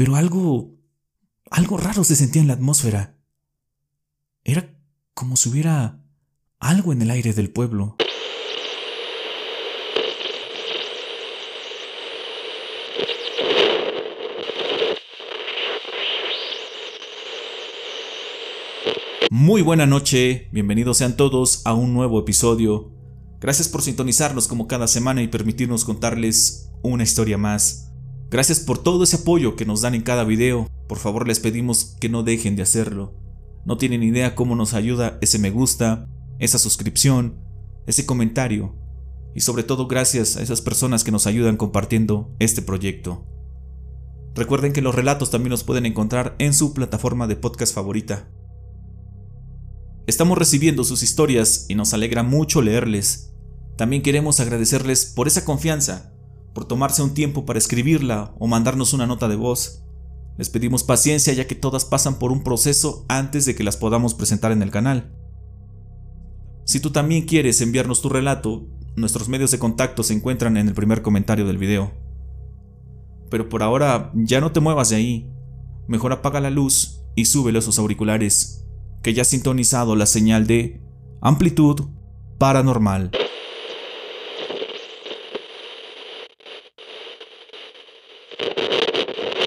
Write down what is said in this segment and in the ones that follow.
Pero algo... algo raro se sentía en la atmósfera. Era como si hubiera algo en el aire del pueblo. Muy buena noche, bienvenidos sean todos a un nuevo episodio. Gracias por sintonizarnos como cada semana y permitirnos contarles una historia más. Gracias por todo ese apoyo que nos dan en cada video. Por favor les pedimos que no dejen de hacerlo. No tienen idea cómo nos ayuda ese me gusta, esa suscripción, ese comentario. Y sobre todo gracias a esas personas que nos ayudan compartiendo este proyecto. Recuerden que los relatos también los pueden encontrar en su plataforma de podcast favorita. Estamos recibiendo sus historias y nos alegra mucho leerles. También queremos agradecerles por esa confianza, por tomarse un tiempo para escribirla o mandarnos una nota de voz. Les pedimos paciencia ya que todas pasan por un proceso antes de que las podamos presentar en el canal. Si tú también quieres enviarnos tu relato, nuestros medios de contacto se encuentran en el primer comentario del video. Pero por ahora ya no te muevas de ahí. Mejor apaga la luz y súbele esos auriculares que ya ha sintonizado la señal de amplitud paranormal.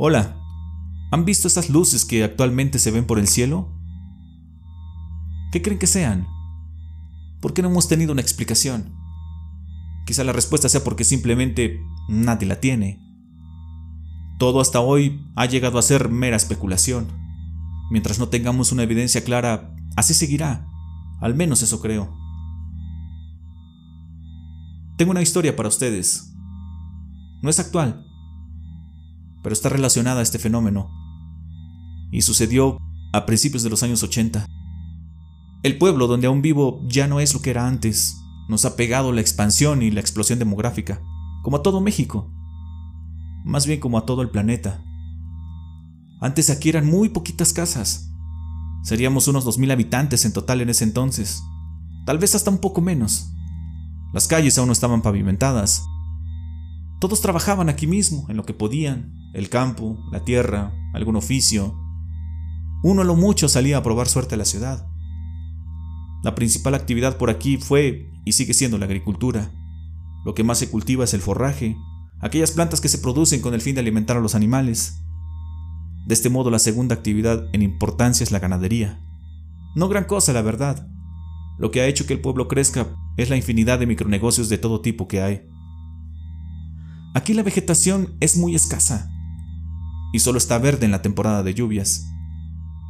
Hola, ¿han visto estas luces que actualmente se ven por el cielo? ¿Qué creen que sean? ¿Por qué no hemos tenido una explicación? Quizá la respuesta sea porque simplemente nadie la tiene. Todo hasta hoy ha llegado a ser mera especulación. Mientras no tengamos una evidencia clara, así seguirá. Al menos eso creo. Tengo una historia para ustedes. No es actual, pero está relacionada a este fenómeno. Y sucedió a principios de los años 80. El pueblo donde aún vivo ya no es lo que era antes. Nos ha pegado la expansión y la explosión demográfica, como a todo México. Más bien como a todo el planeta. Antes aquí eran muy poquitas casas. Seríamos unos 2.000 habitantes en total en ese entonces. Tal vez hasta un poco menos. Las calles aún no estaban pavimentadas. Todos trabajaban aquí mismo, en lo que podían, el campo, la tierra, algún oficio. Uno a lo mucho salía a probar suerte a la ciudad. La principal actividad por aquí fue y sigue siendo la agricultura. Lo que más se cultiva es el forraje, aquellas plantas que se producen con el fin de alimentar a los animales. De este modo, la segunda actividad en importancia es la ganadería. No gran cosa, la verdad. Lo que ha hecho que el pueblo crezca es la infinidad de micronegocios de todo tipo que hay. Aquí la vegetación es muy escasa y solo está verde en la temporada de lluvias.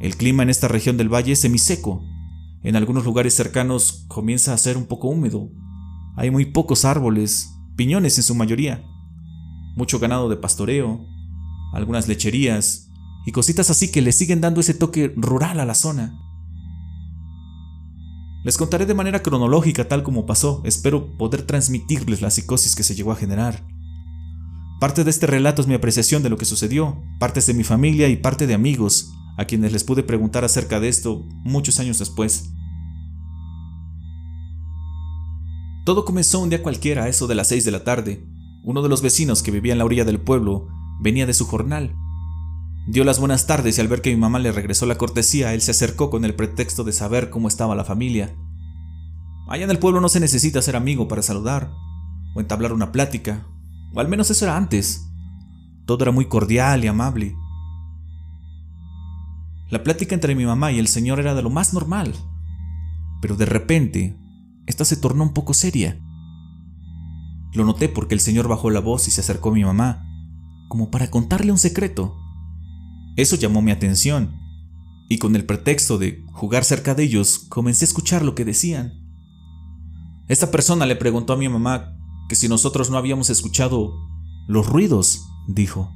El clima en esta región del valle es semiseco. En algunos lugares cercanos comienza a ser un poco húmedo. Hay muy pocos árboles, piñones en su mayoría, mucho ganado de pastoreo, algunas lecherías, y cositas así que le siguen dando ese toque rural a la zona. Les contaré de manera cronológica tal como pasó, espero poder transmitirles la psicosis que se llegó a generar. Parte de este relato es mi apreciación de lo que sucedió, partes de mi familia y parte de amigos, a quienes les pude preguntar acerca de esto muchos años después. Todo comenzó un día cualquiera a eso de las 6 de la tarde. Uno de los vecinos que vivía en la orilla del pueblo venía de su jornal Dio las buenas tardes y al ver que mi mamá le regresó la cortesía, él se acercó con el pretexto de saber cómo estaba la familia. Allá en el pueblo no se necesita ser amigo para saludar, o entablar una plática, o al menos eso era antes. Todo era muy cordial y amable. La plática entre mi mamá y el señor era de lo más normal, pero de repente, esta se tornó un poco seria. Lo noté porque el señor bajó la voz y se acercó a mi mamá, como para contarle un secreto. Eso llamó mi atención, y con el pretexto de jugar cerca de ellos, comencé a escuchar lo que decían. Esta persona le preguntó a mi mamá que si nosotros no habíamos escuchado los ruidos, dijo.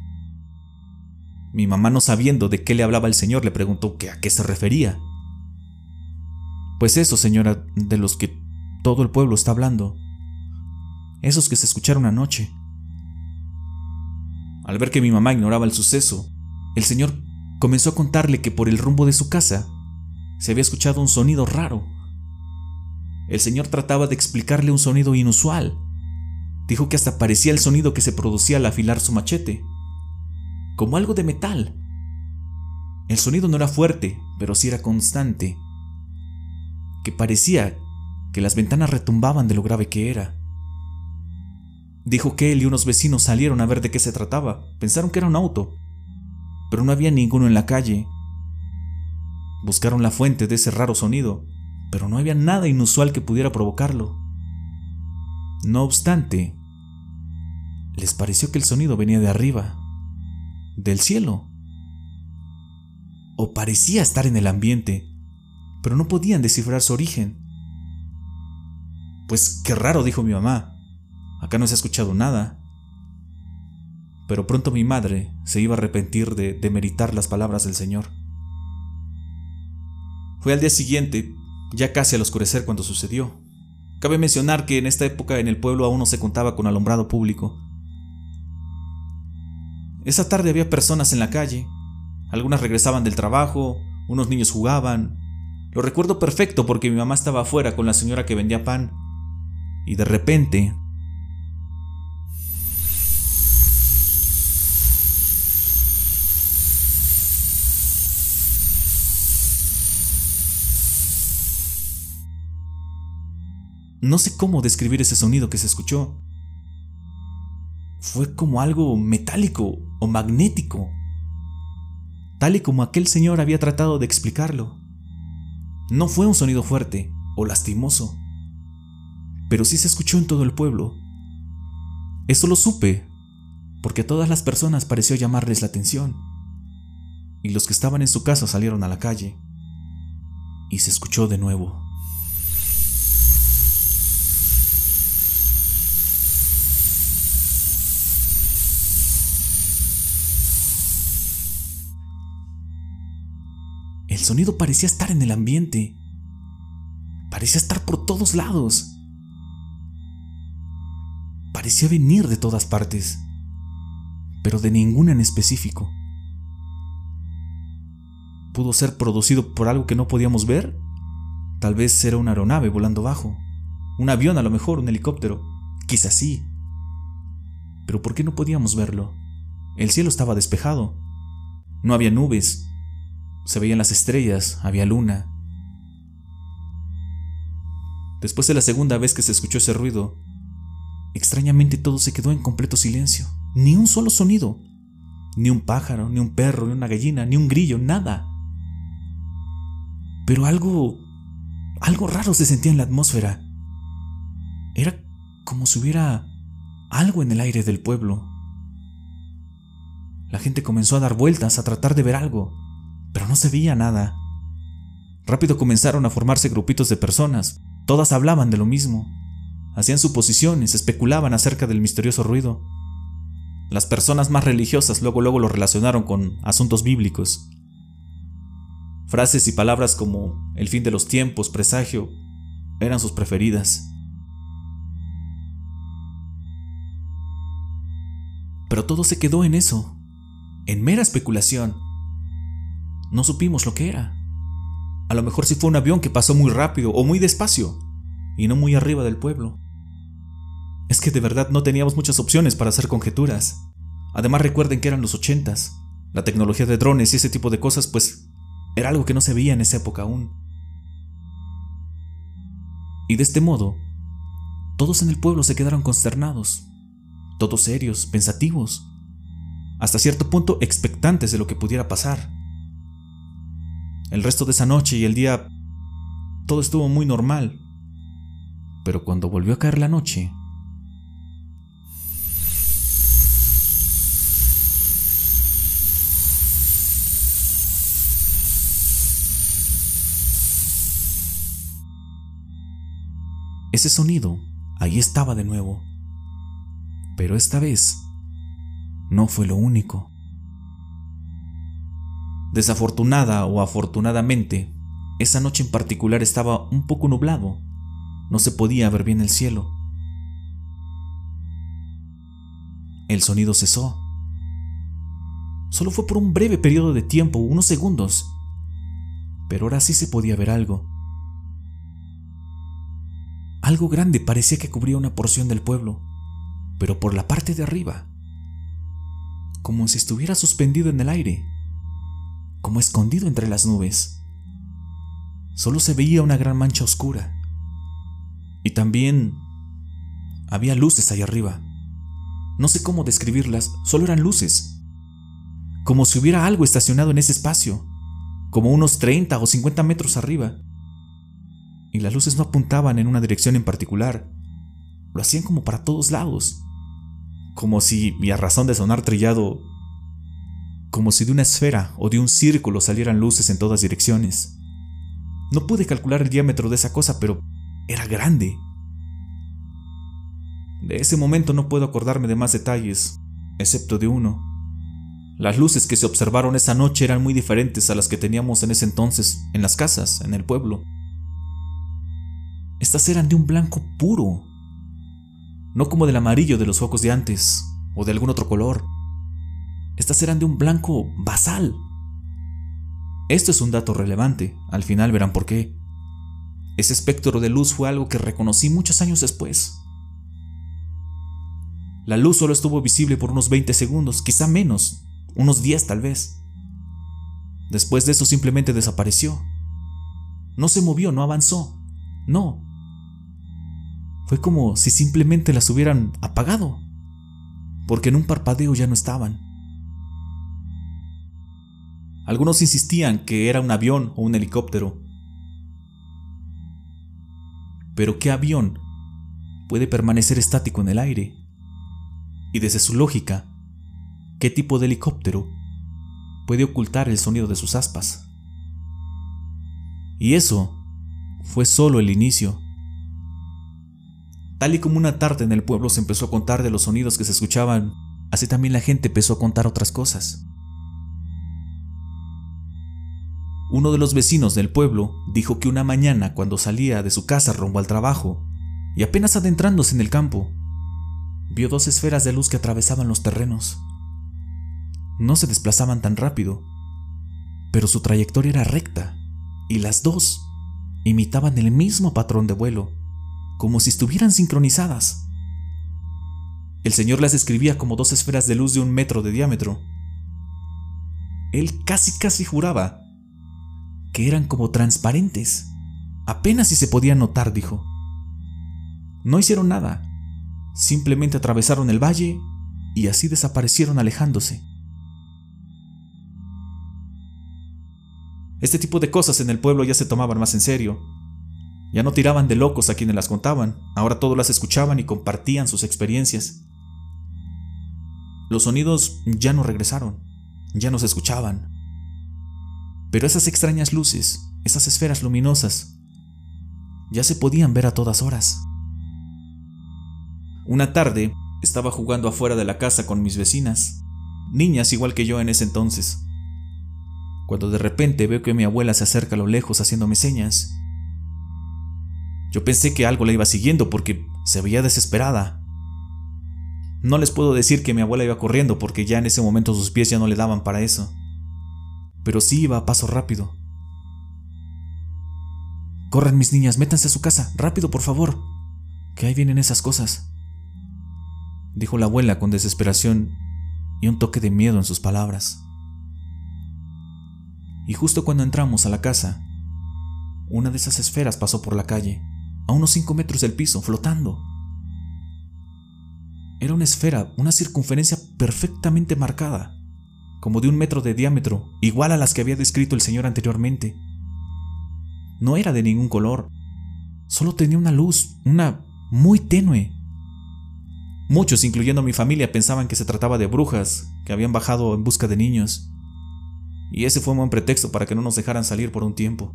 Mi mamá, no sabiendo de qué le hablaba el señor, le preguntó que a qué se refería. Pues eso, señora, de los que todo el pueblo está hablando. Esos que se escucharon anoche. Al ver que mi mamá ignoraba el suceso, el señor comenzó a contarle que por el rumbo de su casa se había escuchado un sonido raro. El señor trataba de explicarle un sonido inusual. Dijo que hasta parecía el sonido que se producía al afilar su machete. como algo de metal. El sonido no era fuerte, pero sí era constante, que parecía que las ventanas retumbaban de lo grave que era. Dijo que él y unos vecinos salieron a ver de qué se trataba. Pensaron que era un auto, pero no había ninguno en la calle. Buscaron la fuente de ese raro sonido, pero no había nada inusual que pudiera provocarlo. No obstante, les pareció que el sonido venía de arriba, del cielo. O parecía estar en el ambiente, pero no podían descifrar su origen. Pues qué raro, dijo mi mamá. Acá no se ha escuchado nada. Pero pronto mi madre se iba a arrepentir de demeritar las palabras del Señor. Fue al día siguiente, ya casi al oscurecer cuando sucedió. Cabe mencionar que en esta época en el pueblo aún no se contaba con alumbrado público. Esa tarde había personas en la calle. Algunas regresaban del trabajo, unos niños jugaban. Lo recuerdo perfecto porque mi mamá estaba afuera con la señora que vendía pan. Y de repente No sé cómo describir ese sonido que se escuchó. Fue como algo metálico o magnético, tal y como aquel señor había tratado de explicarlo. No fue un sonido fuerte o lastimoso, pero sí se escuchó en todo el pueblo. Eso lo supe, porque a todas las personas pareció llamarles la atención, y los que estaban en su casa salieron a la calle, y se escuchó de nuevo. El sonido parecía estar en el ambiente. Parecía estar por todos lados. Parecía venir de todas partes, pero de ninguna en específico. ¿Pudo ser producido por algo que no podíamos ver? Tal vez era una aeronave volando bajo. Un avión a lo mejor, un helicóptero. Quizás sí. Pero ¿por qué no podíamos verlo? El cielo estaba despejado. No había nubes, se veían las estrellas, había luna. Después de la segunda vez que se escuchó ese ruido, extrañamente todo se quedó en completo silencio. Ni un solo sonido. Ni un pájaro, ni un perro, ni una gallina, ni un grillo, nada. Pero algo... algo raro se sentía en la atmósfera. Era como si hubiera algo en el aire del pueblo. La gente comenzó a dar vueltas a tratar de ver algo pero no se veía nada. Rápido comenzaron a formarse grupitos de personas, todas hablaban de lo mismo, hacían suposiciones, especulaban acerca del misterioso ruido. Las personas más religiosas luego luego lo relacionaron con asuntos bíblicos. Frases y palabras como el fin de los tiempos, presagio, eran sus preferidas. Pero todo se quedó en eso, en mera especulación. No supimos lo que era. A lo mejor si fue un avión que pasó muy rápido o muy despacio, y no muy arriba del pueblo. Es que de verdad no teníamos muchas opciones para hacer conjeturas. Además recuerden que eran los ochentas. La tecnología de drones y ese tipo de cosas, pues, era algo que no se veía en esa época aún. Y de este modo, todos en el pueblo se quedaron consternados, todos serios, pensativos, hasta cierto punto expectantes de lo que pudiera pasar. El resto de esa noche y el día todo estuvo muy normal. Pero cuando volvió a caer la noche, Ese sonido ahí estaba de nuevo. Pero esta vez no fue lo único. Desafortunada o afortunadamente, esa noche en particular estaba un poco nublado. No se podía ver bien el cielo. El sonido cesó. Solo fue por un breve periodo de tiempo, unos segundos. Pero ahora sí se podía ver algo. Algo grande parecía que cubría una porción del pueblo, pero por la parte de arriba. como si estuviera suspendido en el aire, como escondido entre las nubes. Solo se veía una gran mancha oscura. Y también había luces ahí arriba. No sé cómo describirlas, solo eran luces. Como si hubiera algo estacionado en ese espacio, como unos 30 o 50 metros arriba. Y las luces no apuntaban en una dirección en particular, lo hacían como para todos lados. Como si, y a razón de sonar trillado, como si de una esfera o de un círculo salieran luces en todas direcciones. No pude calcular el diámetro de esa cosa, pero era grande. De ese momento no puedo acordarme de más detalles, excepto de uno. Las luces que se observaron esa noche eran muy diferentes a las que teníamos en ese entonces, en las casas, en el pueblo. Estas eran de un blanco puro, no como del amarillo de los focos de antes, o de algún otro color. Estas eran de un blanco basal. Esto es un dato relevante, al final verán por qué. Ese espectro de luz fue algo que reconocí muchos años después. La luz solo estuvo visible por unos 20 segundos, quizá menos, unos 10 tal vez. Después de eso simplemente desapareció. No se movió, no avanzó. No. Fue como si simplemente las hubieran apagado, porque en un parpadeo ya no estaban. Algunos insistían que era un avión o un helicóptero. Pero ¿qué avión puede permanecer estático en el aire? y desde su lógica, qué tipo de helicóptero puede ocultar el sonido de sus aspas. Y eso fue solo el inicio. Tal y como una tarde en el pueblo se empezó a contar de los sonidos que se escuchaban, así también la gente empezó a contar otras cosas. Uno de los vecinos del pueblo dijo que una mañana cuando salía de su casa rumbo al trabajo, y apenas adentrándose en el campo, vio dos esferas de luz que atravesaban los terrenos. No se desplazaban tan rápido, pero su trayectoria era recta, y las dos imitaban el mismo patrón de vuelo, como si estuvieran sincronizadas. El señor las describía como dos esferas de luz de un metro de diámetro. Él casi casi juraba que eran como transparentes. Apenas si se podían notar, dijo. No hicieron nada, Simplemente atravesaron el valle y así desaparecieron alejándose. Este tipo de cosas en el pueblo ya se tomaban más en serio. Ya no tiraban de locos a quienes las contaban, ahora todos las escuchaban y compartían sus experiencias. Los sonidos ya no regresaron, ya no se escuchaban. Pero esas extrañas luces, esas esferas luminosas, ya se podían ver a todas horas. Una tarde, estaba jugando afuera de la casa con mis vecinas, niñas igual que yo en ese entonces, cuando de repente veo que mi abuela se acerca a lo lejos haciéndome señas. Yo pensé que algo la iba siguiendo porque se veía desesperada. No les puedo decir que mi abuela iba corriendo porque ya en ese momento sus pies ya no le daban para eso, pero sí iba a paso rápido. Corran mis niñas, métanse a su casa, rápido por favor, que ahí vienen esas cosas dijo la abuela con desesperación y un toque de miedo en sus palabras. Y justo cuando entramos a la casa, una de esas esferas pasó por la calle, a unos 5 metros del piso, flotando. Era una esfera, una circunferencia perfectamente marcada, como de un metro de diámetro, igual a las que había descrito el señor anteriormente. No era de ningún color, solo tenía una luz, una muy tenue, Muchos, incluyendo mi familia, pensaban que se trataba de brujas que habían bajado en busca de niños. Y ese fue un buen pretexto para que no nos dejaran salir por un tiempo.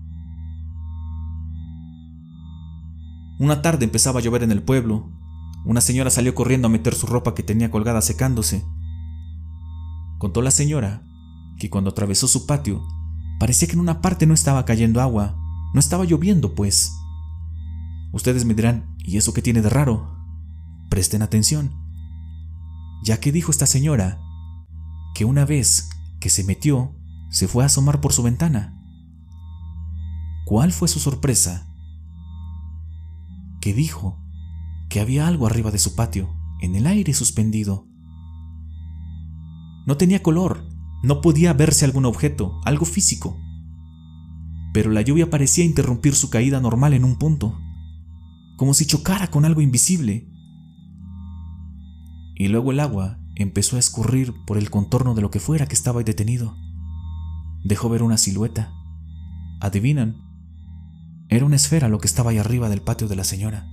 Una tarde empezaba a llover en el pueblo. Una señora salió corriendo a meter su ropa que tenía colgada secándose. Contó la señora que cuando atravesó su patio, parecía que en una parte no estaba cayendo agua, no estaba lloviendo, pues. Ustedes me dirán, ¿y eso qué tiene de raro? Presten atención, ya que dijo esta señora que una vez que se metió, se fue a asomar por su ventana. ¿Cuál fue su sorpresa? Que dijo que había algo arriba de su patio, en el aire suspendido. No tenía color, no podía verse algún objeto, algo físico. Pero la lluvia parecía interrumpir su caída normal en un punto, como si chocara con algo invisible. Y luego el agua empezó a escurrir por el contorno de lo que fuera que estaba detenido. Dejó ver una silueta. ¿Adivinan? Era una esfera lo que estaba ahí arriba del patio de la señora.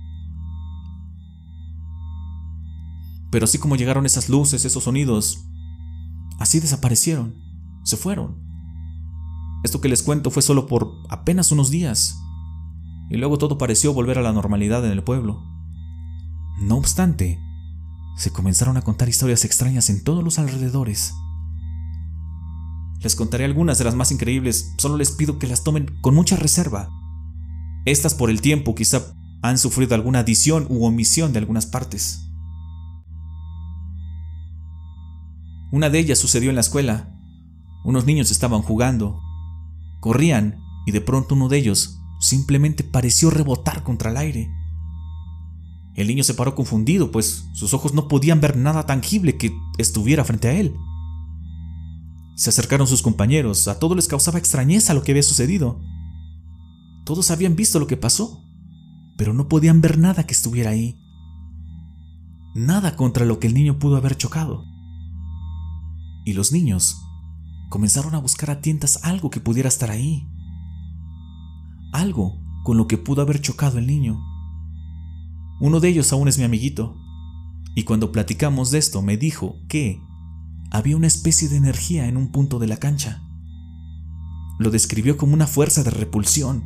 Pero así como llegaron esas luces, esos sonidos, así desaparecieron, se fueron. Esto que les cuento fue solo por apenas unos días, y luego todo pareció volver a la normalidad en el pueblo. No obstante, se comenzaron a contar historias extrañas en todos los alrededores. Les contaré algunas de las más increíbles, solo les pido que las tomen con mucha reserva. Estas por el tiempo quizá han sufrido alguna adición u omisión de algunas partes. Una de ellas sucedió en la escuela. Unos niños estaban jugando. Corrían y de pronto uno de ellos simplemente pareció rebotar contra el aire. El niño se paró confundido, pues sus ojos no podían ver nada tangible que estuviera frente a él. Se acercaron sus compañeros, a todos les causaba extrañeza lo que había sucedido. Todos habían visto lo que pasó, pero no podían ver nada que estuviera ahí. Nada contra lo que el niño pudo haber chocado y los niños comenzaron a buscar a tientas algo que pudiera estar ahí. Algo con lo que pudo haber chocado el niño. Uno de ellos aún es mi amiguito, y cuando platicamos de esto me dijo que había una especie de energía en un punto de la cancha. Lo describió como una fuerza de repulsión,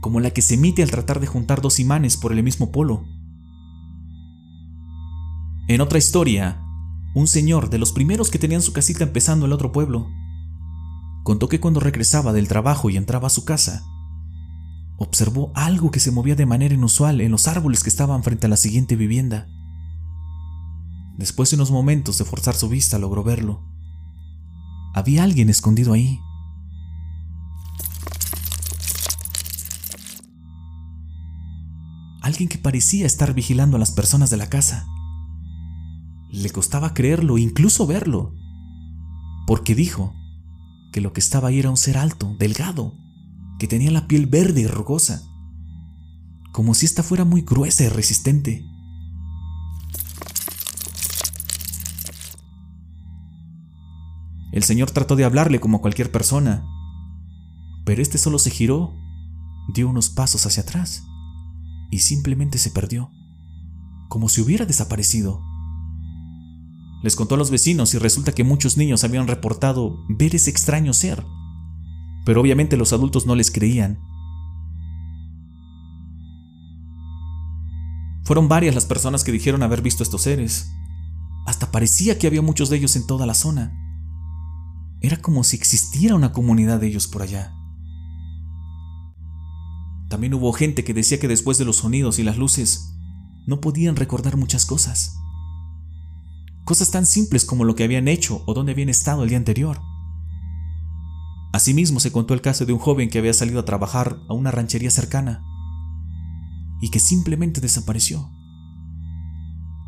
como la que se emite al tratar de juntar dos imanes por el mismo polo. En otra historia, un señor de los primeros que tenían su casita empezando el otro pueblo. Contó que cuando regresaba del trabajo y entraba a su casa, observó algo que se movía de manera inusual en los árboles que estaban frente a la siguiente vivienda. Después de unos momentos de forzar su vista logró verlo. Había alguien escondido ahí. Alguien que parecía estar vigilando a las personas de la casa. Le costaba creerlo, incluso verlo, porque dijo que lo que estaba ahí era un ser alto, delgado, que tenía la piel verde y rugosa, como si ésta fuera muy gruesa y resistente. El señor trató de hablarle como cualquier persona, pero este solo se giró, dio unos pasos hacia atrás y simplemente se perdió, como si hubiera desaparecido. Les contó a los vecinos y resulta que muchos niños habían reportado ver ese extraño ser. Pero obviamente los adultos no les creían. Fueron varias las personas que dijeron haber visto estos seres. Hasta parecía que había muchos de ellos en toda la zona. Era como si existiera una comunidad de ellos por allá. También hubo gente que decía que después de los sonidos y las luces no podían recordar muchas cosas. Cosas tan simples como lo que habían hecho o dónde habían estado el día anterior. Asimismo se contó el caso de un joven que había salido a trabajar a una ranchería cercana y que simplemente desapareció.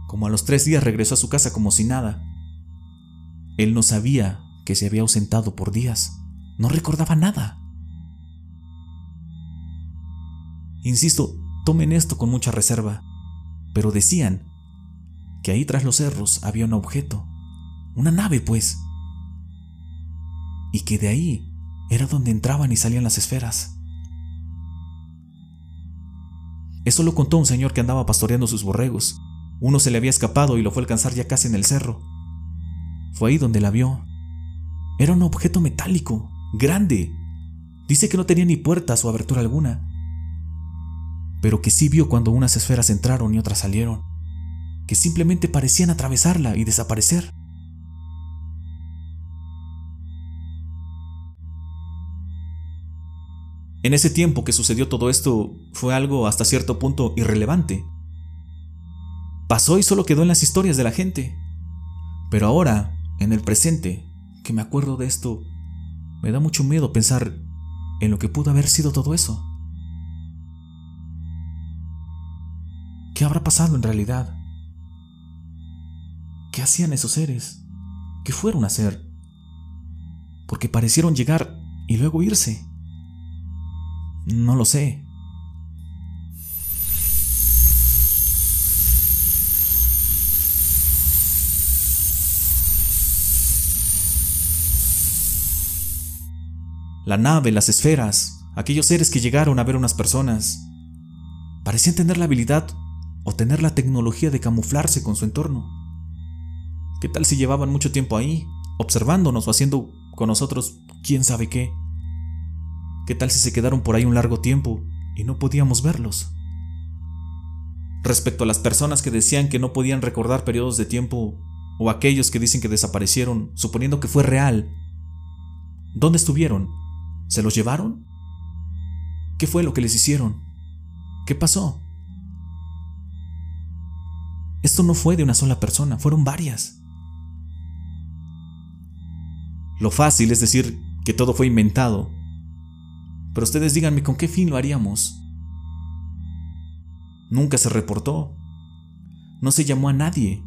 Como a los tres días regresó a su casa como si nada. Él no sabía que se había ausentado por días, no recordaba nada. Insisto, tomen esto con mucha reserva, pero decían que ahí tras los cerros había un objeto, una nave pues, y que de ahí era donde entraban y salían las esferas. Eso lo contó un señor que andaba pastoreando sus borregos. Uno se le había escapado y lo fue a alcanzar ya casi en el cerro. Fue ahí donde la vio. Era un objeto metálico, grande. Dice que no tenía ni puertas o abertura alguna, pero que sí vio cuando unas esferas entraron y otras salieron que simplemente parecían atravesarla y desaparecer. En ese tiempo que sucedió todo esto fue algo hasta cierto punto irrelevante. Pasó y solo quedó en las historias de la gente. Pero ahora, en el presente, que me acuerdo de esto, me da mucho miedo pensar en lo que pudo haber sido todo eso. ¿Qué habrá pasado en realidad? ¿Qué hacían esos seres? ¿Qué fueron a hacer? Porque parecieron llegar y luego irse. No lo sé. La nave, las esferas, aquellos seres que llegaron a ver unas personas, parecían tener la habilidad o tener la tecnología de camuflarse con su entorno. ¿Qué tal si llevaban mucho tiempo ahí, observándonos o haciendo con nosotros quién sabe qué? ¿Qué tal si se quedaron por ahí un largo tiempo y no podíamos verlos? Respecto a las personas que decían que no podían recordar periodos de tiempo, o aquellos que dicen que desaparecieron, suponiendo que fue real, ¿dónde estuvieron? ¿Se los llevaron? ¿Qué fue lo que les hicieron? ¿Qué pasó? Esto no fue de una sola persona, fueron varias. Lo fácil es decir que todo fue inventado. Pero ustedes díganme con qué fin lo haríamos. Nunca se reportó. No se llamó a nadie.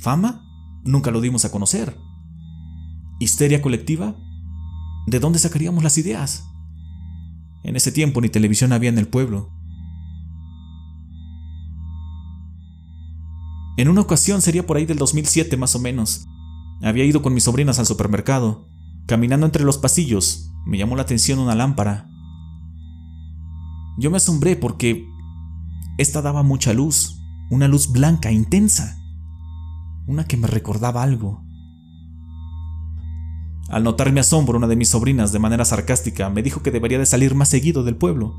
¿Fama? Nunca lo dimos a conocer. ¿Histeria colectiva? ¿De dónde sacaríamos las ideas? En ese tiempo ni televisión había en el pueblo. En una ocasión sería por ahí del 2007 más o menos. Había ido con mis sobrinas al supermercado. Caminando entre los pasillos, me llamó la atención una lámpara. Yo me asombré porque esta daba mucha luz, una luz blanca intensa, una que me recordaba algo. Al notar mi asombro, una de mis sobrinas, de manera sarcástica, me dijo que debería de salir más seguido del pueblo,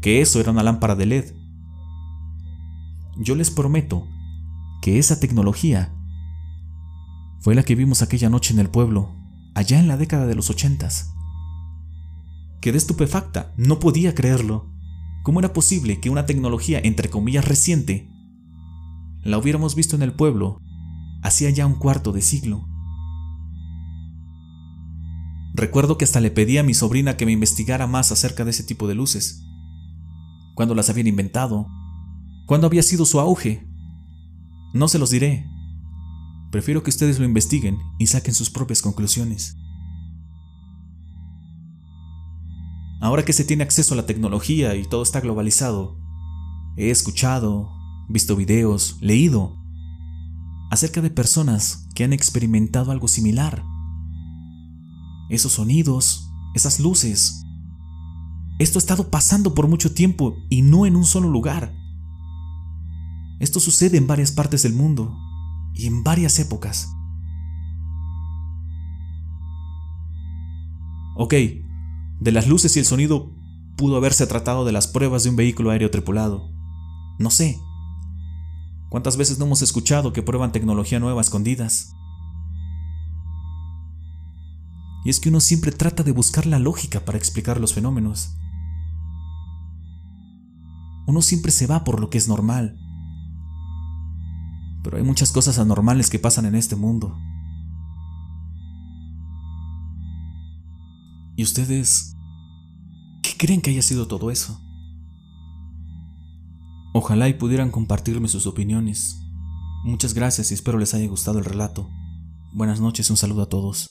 que eso era una lámpara de LED. Yo les prometo que esa tecnología fue la que vimos aquella noche en el pueblo, allá en la década de los ochentas. Quedé estupefacta, no podía creerlo. ¿Cómo era posible que una tecnología, entre comillas, reciente, la hubiéramos visto en el pueblo hacía ya un cuarto de siglo? Recuerdo que hasta le pedí a mi sobrina que me investigara más acerca de ese tipo de luces. ¿Cuándo las habían inventado? ¿Cuándo había sido su auge? No se los diré. Prefiero que ustedes lo investiguen y saquen sus propias conclusiones. Ahora que se tiene acceso a la tecnología y todo está globalizado, he escuchado, visto videos, leído acerca de personas que han experimentado algo similar esos sonidos, esas luces. Esto ha estado pasando por mucho tiempo y no en un solo lugar. Esto sucede en varias partes del mundo y en varias épocas. Ok, de las luces y el sonido pudo haberse tratado de las pruebas de un vehículo aéreo tripulado. No sé. ¿Cuántas veces no hemos escuchado que prueban tecnología nueva escondidas? Y es que uno siempre trata de buscar la lógica para explicar los fenómenos. Uno siempre se va por lo que es normal. Pero hay muchas cosas anormales que pasan en este mundo. ¿Y ustedes qué creen que haya sido todo eso? Ojalá y pudieran compartirme sus opiniones. Muchas gracias y espero les haya gustado el relato. Buenas noches un saludo a todos.